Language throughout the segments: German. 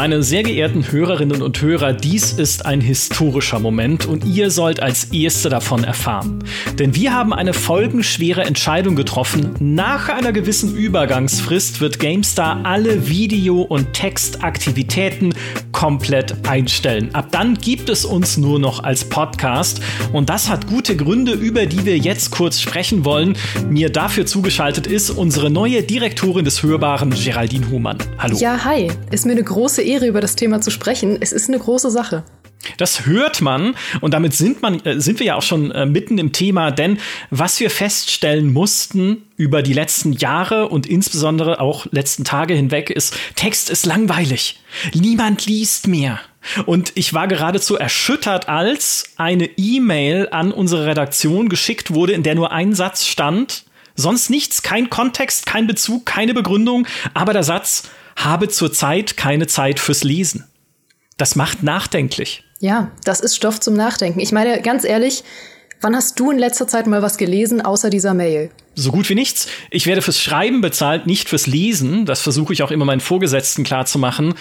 Meine sehr geehrten Hörerinnen und Hörer, dies ist ein historischer Moment und ihr sollt als Erste davon erfahren. Denn wir haben eine folgenschwere Entscheidung getroffen. Nach einer gewissen Übergangsfrist wird GameStar alle Video- und Textaktivitäten komplett einstellen. Ab dann gibt es uns nur noch als Podcast und das hat gute Gründe, über die wir jetzt kurz sprechen wollen. Mir dafür zugeschaltet ist unsere neue Direktorin des Hörbaren, Geraldine Humann. Hallo. Ja, hi. Ist mir eine große Ehre, über das Thema zu sprechen. Es ist eine große Sache. Das hört man und damit sind, man, äh, sind wir ja auch schon äh, mitten im Thema, denn was wir feststellen mussten über die letzten Jahre und insbesondere auch letzten Tage hinweg ist, Text ist langweilig. Niemand liest mehr. Und ich war geradezu erschüttert, als eine E-Mail an unsere Redaktion geschickt wurde, in der nur ein Satz stand. Sonst nichts, kein Kontext, kein Bezug, keine Begründung, aber der Satz, habe zurzeit keine Zeit fürs Lesen. Das macht nachdenklich. Ja, das ist Stoff zum Nachdenken. Ich meine, ganz ehrlich, wann hast du in letzter Zeit mal was gelesen außer dieser Mail? So gut wie nichts. Ich werde fürs Schreiben bezahlt, nicht fürs Lesen. Das versuche ich auch immer meinen Vorgesetzten klarzumachen.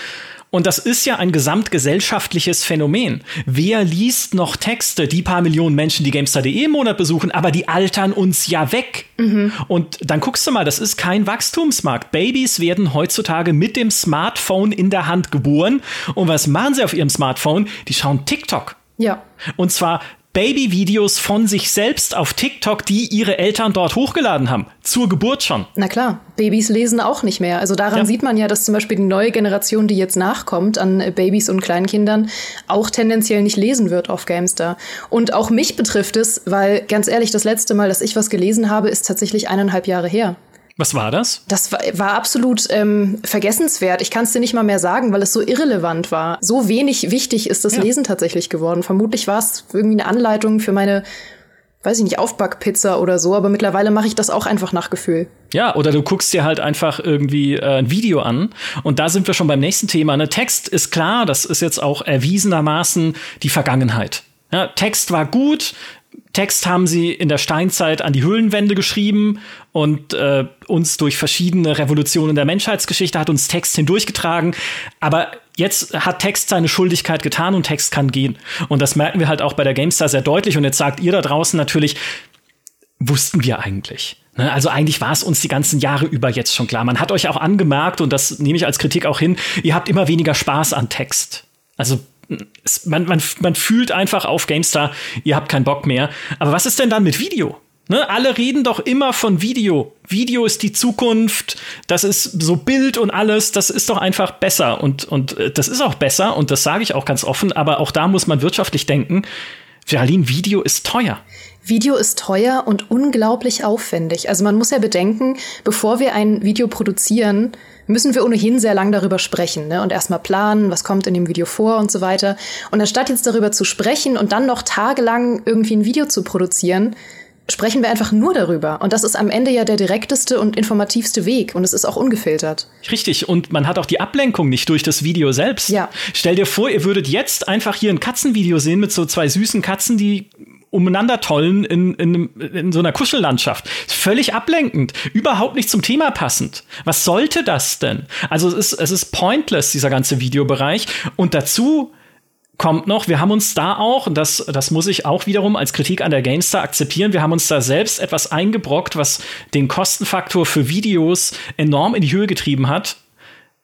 Und das ist ja ein gesamtgesellschaftliches Phänomen. Wer liest noch Texte? Die paar Millionen Menschen, die Gamestar.de im Monat besuchen, aber die altern uns ja weg. Mhm. Und dann guckst du mal, das ist kein Wachstumsmarkt. Babys werden heutzutage mit dem Smartphone in der Hand geboren. Und was machen sie auf ihrem Smartphone? Die schauen TikTok. Ja. Und zwar Babyvideos von sich selbst auf TikTok, die ihre Eltern dort hochgeladen haben. Zur Geburt schon. Na klar, Babys lesen auch nicht mehr. Also daran ja. sieht man ja, dass zum Beispiel die neue Generation, die jetzt nachkommt an Babys und Kleinkindern, auch tendenziell nicht lesen wird auf Gamestar. Und auch mich betrifft es, weil ganz ehrlich, das letzte Mal, dass ich was gelesen habe, ist tatsächlich eineinhalb Jahre her. Was war das? Das war, war absolut ähm, vergessenswert. Ich kann es dir nicht mal mehr sagen, weil es so irrelevant war. So wenig wichtig ist das ja. Lesen tatsächlich geworden. Vermutlich war es irgendwie eine Anleitung für meine weiß ich nicht, Aufbackpizza oder so, aber mittlerweile mache ich das auch einfach nach Gefühl. Ja, oder du guckst dir halt einfach irgendwie äh, ein Video an und da sind wir schon beim nächsten Thema. Ne? Text ist klar, das ist jetzt auch erwiesenermaßen die Vergangenheit. Ja, Text war gut, Text haben sie in der Steinzeit an die Höhlenwände geschrieben und äh, uns durch verschiedene Revolutionen der Menschheitsgeschichte hat uns Text hindurchgetragen. Aber jetzt hat Text seine Schuldigkeit getan und Text kann gehen. Und das merken wir halt auch bei der GameStar sehr deutlich. Und jetzt sagt ihr da draußen natürlich, wussten wir eigentlich. Ne? Also eigentlich war es uns die ganzen Jahre über jetzt schon klar. Man hat euch auch angemerkt, und das nehme ich als Kritik auch hin, ihr habt immer weniger Spaß an Text. Also man, man, man fühlt einfach auf GameStar, ihr habt keinen Bock mehr. Aber was ist denn dann mit Video? Ne, alle reden doch immer von Video. Video ist die Zukunft, das ist so Bild und alles, das ist doch einfach besser. Und, und äh, das ist auch besser und das sage ich auch ganz offen, aber auch da muss man wirtschaftlich denken. Geraldine, Video ist teuer. Video ist teuer und unglaublich aufwendig. Also man muss ja bedenken, bevor wir ein Video produzieren, müssen wir ohnehin sehr lang darüber sprechen ne? und erstmal planen, was kommt in dem Video vor und so weiter. Und anstatt jetzt darüber zu sprechen und dann noch tagelang irgendwie ein Video zu produzieren, sprechen wir einfach nur darüber. Und das ist am Ende ja der direkteste und informativste Weg. Und es ist auch ungefiltert. Richtig. Und man hat auch die Ablenkung nicht durch das Video selbst. Ja. Stell dir vor, ihr würdet jetzt einfach hier ein Katzenvideo sehen mit so zwei süßen Katzen, die umeinander tollen in, in, in so einer Kuschellandschaft. Völlig ablenkend, überhaupt nicht zum Thema passend. Was sollte das denn? Also es ist, es ist pointless, dieser ganze Videobereich. Und dazu kommt noch, wir haben uns da auch, und das, das muss ich auch wiederum als Kritik an der GameStar akzeptieren, wir haben uns da selbst etwas eingebrockt, was den Kostenfaktor für Videos enorm in die Höhe getrieben hat.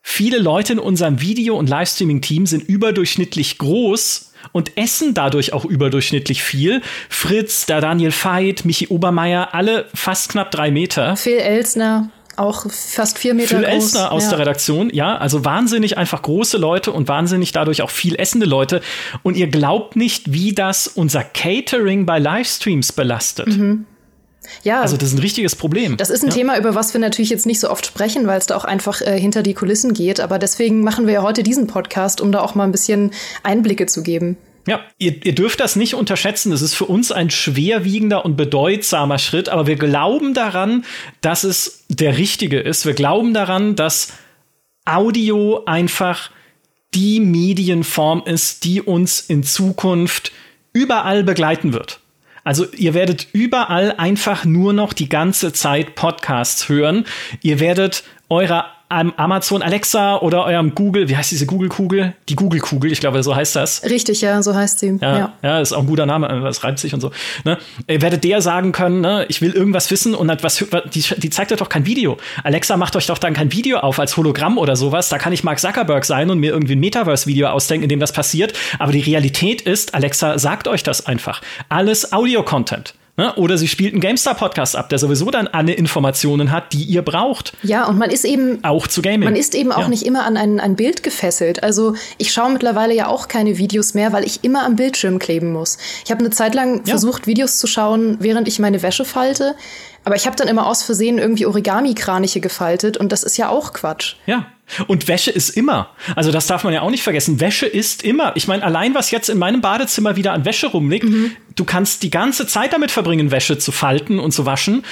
Viele Leute in unserem Video- und Livestreaming-Team sind überdurchschnittlich groß und essen dadurch auch überdurchschnittlich viel. Fritz, der Daniel Veit, Michi Obermeier, alle fast knapp drei Meter. Phil Elsner. Auch fast vier Meter Phil groß. Elsner aus ja. der Redaktion, ja, also wahnsinnig einfach große Leute und wahnsinnig dadurch auch viel essende Leute. Und ihr glaubt nicht, wie das unser Catering bei Livestreams belastet. Mhm. Ja. Also das ist ein richtiges Problem. Das ist ein ja. Thema, über was wir natürlich jetzt nicht so oft sprechen, weil es da auch einfach äh, hinter die Kulissen geht. Aber deswegen machen wir ja heute diesen Podcast, um da auch mal ein bisschen Einblicke zu geben. Ja, ihr, ihr dürft das nicht unterschätzen. Es ist für uns ein schwerwiegender und bedeutsamer Schritt, aber wir glauben daran, dass es der richtige ist. Wir glauben daran, dass Audio einfach die Medienform ist, die uns in Zukunft überall begleiten wird. Also ihr werdet überall einfach nur noch die ganze Zeit Podcasts hören. Ihr werdet eurer Amazon Alexa oder eurem Google, wie heißt diese Google-Kugel? Die Google-Kugel, ich glaube, so heißt das. Richtig, ja, so heißt sie. Ja, ja. ja ist auch ein guter Name, das reimt sich und so. Ne? Ihr werdet der sagen können, ne, ich will irgendwas wissen und was, die, die zeigt euch doch kein Video. Alexa macht euch doch dann kein Video auf als Hologramm oder sowas. Da kann ich Mark Zuckerberg sein und mir irgendwie ein Metaverse-Video ausdenken, in dem das passiert. Aber die Realität ist, Alexa sagt euch das einfach. Alles Audio-Content. Ne? Oder sie spielt einen GameStar-Podcast ab, der sowieso dann alle Informationen hat, die ihr braucht. Ja, und man ist eben. Auch zu Gaming. Man ist eben auch ja. nicht immer an ein, ein Bild gefesselt. Also ich schaue mittlerweile ja auch keine Videos mehr, weil ich immer am Bildschirm kleben muss. Ich habe eine Zeit lang ja. versucht, Videos zu schauen, während ich meine Wäsche falte. Aber ich habe dann immer aus Versehen irgendwie Origami-Kraniche gefaltet und das ist ja auch Quatsch. Ja. Und Wäsche ist immer. Also das darf man ja auch nicht vergessen. Wäsche ist immer. Ich meine, allein was jetzt in meinem Badezimmer wieder an Wäsche rumliegt, mhm. du kannst die ganze Zeit damit verbringen, Wäsche zu falten und zu waschen.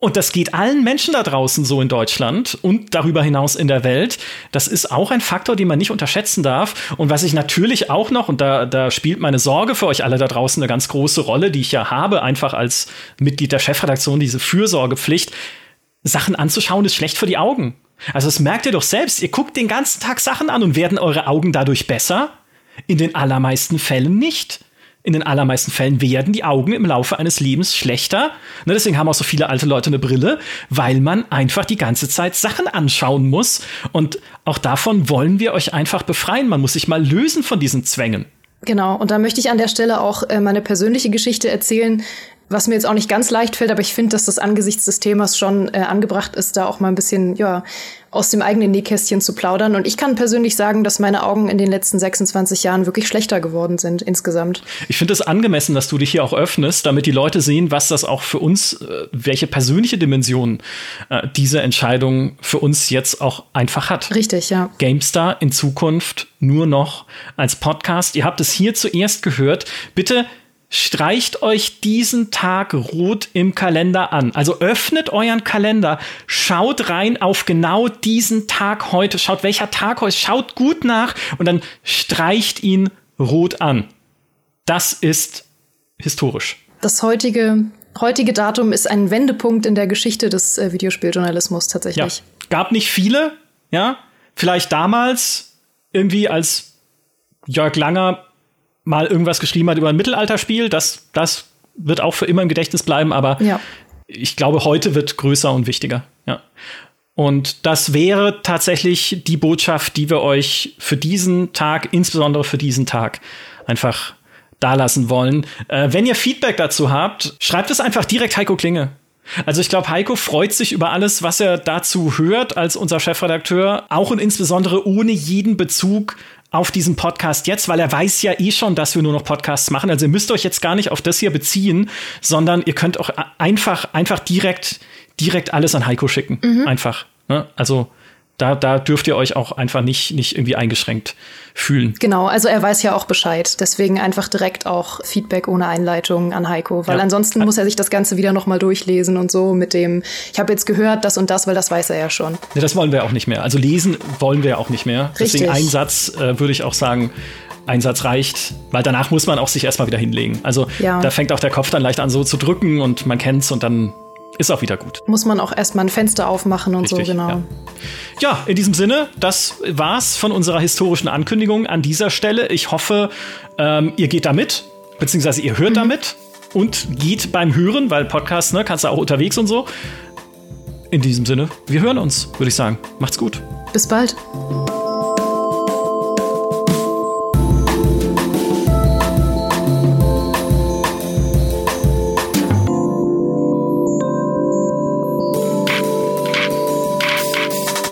Und das geht allen Menschen da draußen so in Deutschland und darüber hinaus in der Welt. Das ist auch ein Faktor, den man nicht unterschätzen darf. Und was ich natürlich auch noch, und da, da spielt meine Sorge für euch alle da draußen eine ganz große Rolle, die ich ja habe, einfach als Mitglied der Chefredaktion, diese Fürsorgepflicht, Sachen anzuschauen, ist schlecht für die Augen. Also das merkt ihr doch selbst. Ihr guckt den ganzen Tag Sachen an und werden eure Augen dadurch besser? In den allermeisten Fällen nicht in den allermeisten Fällen werden die Augen im Laufe eines Lebens schlechter. Ne, deswegen haben auch so viele alte Leute eine Brille, weil man einfach die ganze Zeit Sachen anschauen muss. Und auch davon wollen wir euch einfach befreien. Man muss sich mal lösen von diesen Zwängen. Genau, und da möchte ich an der Stelle auch äh, meine persönliche Geschichte erzählen, was mir jetzt auch nicht ganz leicht fällt, aber ich finde, dass das angesichts des Themas schon äh, angebracht ist, da auch mal ein bisschen ja, aus dem eigenen Nähkästchen zu plaudern. Und ich kann persönlich sagen, dass meine Augen in den letzten 26 Jahren wirklich schlechter geworden sind insgesamt. Ich finde es angemessen, dass du dich hier auch öffnest, damit die Leute sehen, was das auch für uns, äh, welche persönliche Dimension äh, diese Entscheidung für uns jetzt auch einfach hat. Richtig, ja. GameStar in Zukunft nur noch als Podcast. Ihr habt es hier zuerst gehört. Bitte streicht euch diesen Tag rot im Kalender an. Also öffnet euren Kalender, schaut rein auf genau diesen Tag heute, schaut welcher Tag heute, schaut gut nach und dann streicht ihn rot an. Das ist historisch. Das heutige, heutige Datum ist ein Wendepunkt in der Geschichte des äh, Videospieljournalismus tatsächlich. Ja. Gab nicht viele, ja. Vielleicht damals irgendwie als Jörg Langer mal irgendwas geschrieben hat über ein Mittelalterspiel, das, das wird auch für immer im Gedächtnis bleiben, aber ja. ich glaube, heute wird größer und wichtiger. Ja. Und das wäre tatsächlich die Botschaft, die wir euch für diesen Tag, insbesondere für diesen Tag, einfach dalassen wollen. Äh, wenn ihr Feedback dazu habt, schreibt es einfach direkt Heiko Klinge. Also ich glaube, Heiko freut sich über alles, was er dazu hört als unser Chefredakteur, auch und insbesondere ohne jeden Bezug auf diesen Podcast jetzt, weil er weiß ja eh schon, dass wir nur noch Podcasts machen. Also ihr müsst euch jetzt gar nicht auf das hier beziehen, sondern ihr könnt auch einfach, einfach direkt, direkt alles an Heiko schicken. Mhm. Einfach. Ne? Also da, da dürft ihr euch auch einfach nicht, nicht irgendwie eingeschränkt fühlen. Genau, also er weiß ja auch Bescheid. Deswegen einfach direkt auch Feedback ohne Einleitung an Heiko. Weil ja. ansonsten muss er sich das Ganze wieder nochmal durchlesen und so mit dem, ich habe jetzt gehört, das und das, weil das weiß er ja schon. Nee, das wollen wir auch nicht mehr. Also lesen wollen wir auch nicht mehr. Richtig. Deswegen ein Satz äh, würde ich auch sagen, ein Satz reicht, weil danach muss man auch sich erstmal wieder hinlegen. Also ja. da fängt auch der Kopf dann leicht an so zu drücken und man kennt's und dann ist auch wieder gut. Muss man auch erstmal ein Fenster aufmachen und Richtig, so, genau. Ja. ja, in diesem Sinne, das war's von unserer historischen Ankündigung an dieser Stelle. Ich hoffe, ähm, ihr geht damit, beziehungsweise ihr hört mhm. damit und geht beim Hören, weil Podcast, ne, kannst du auch unterwegs und so. In diesem Sinne, wir hören uns, würde ich sagen. Macht's gut. Bis bald.